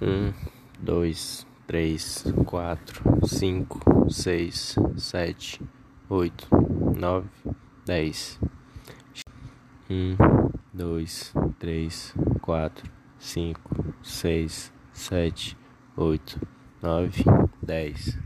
Um, dois, três, quatro, cinco, seis, sete, oito, nove, dez. Um, dois, três, quatro, cinco, seis, sete, oito, nove, dez.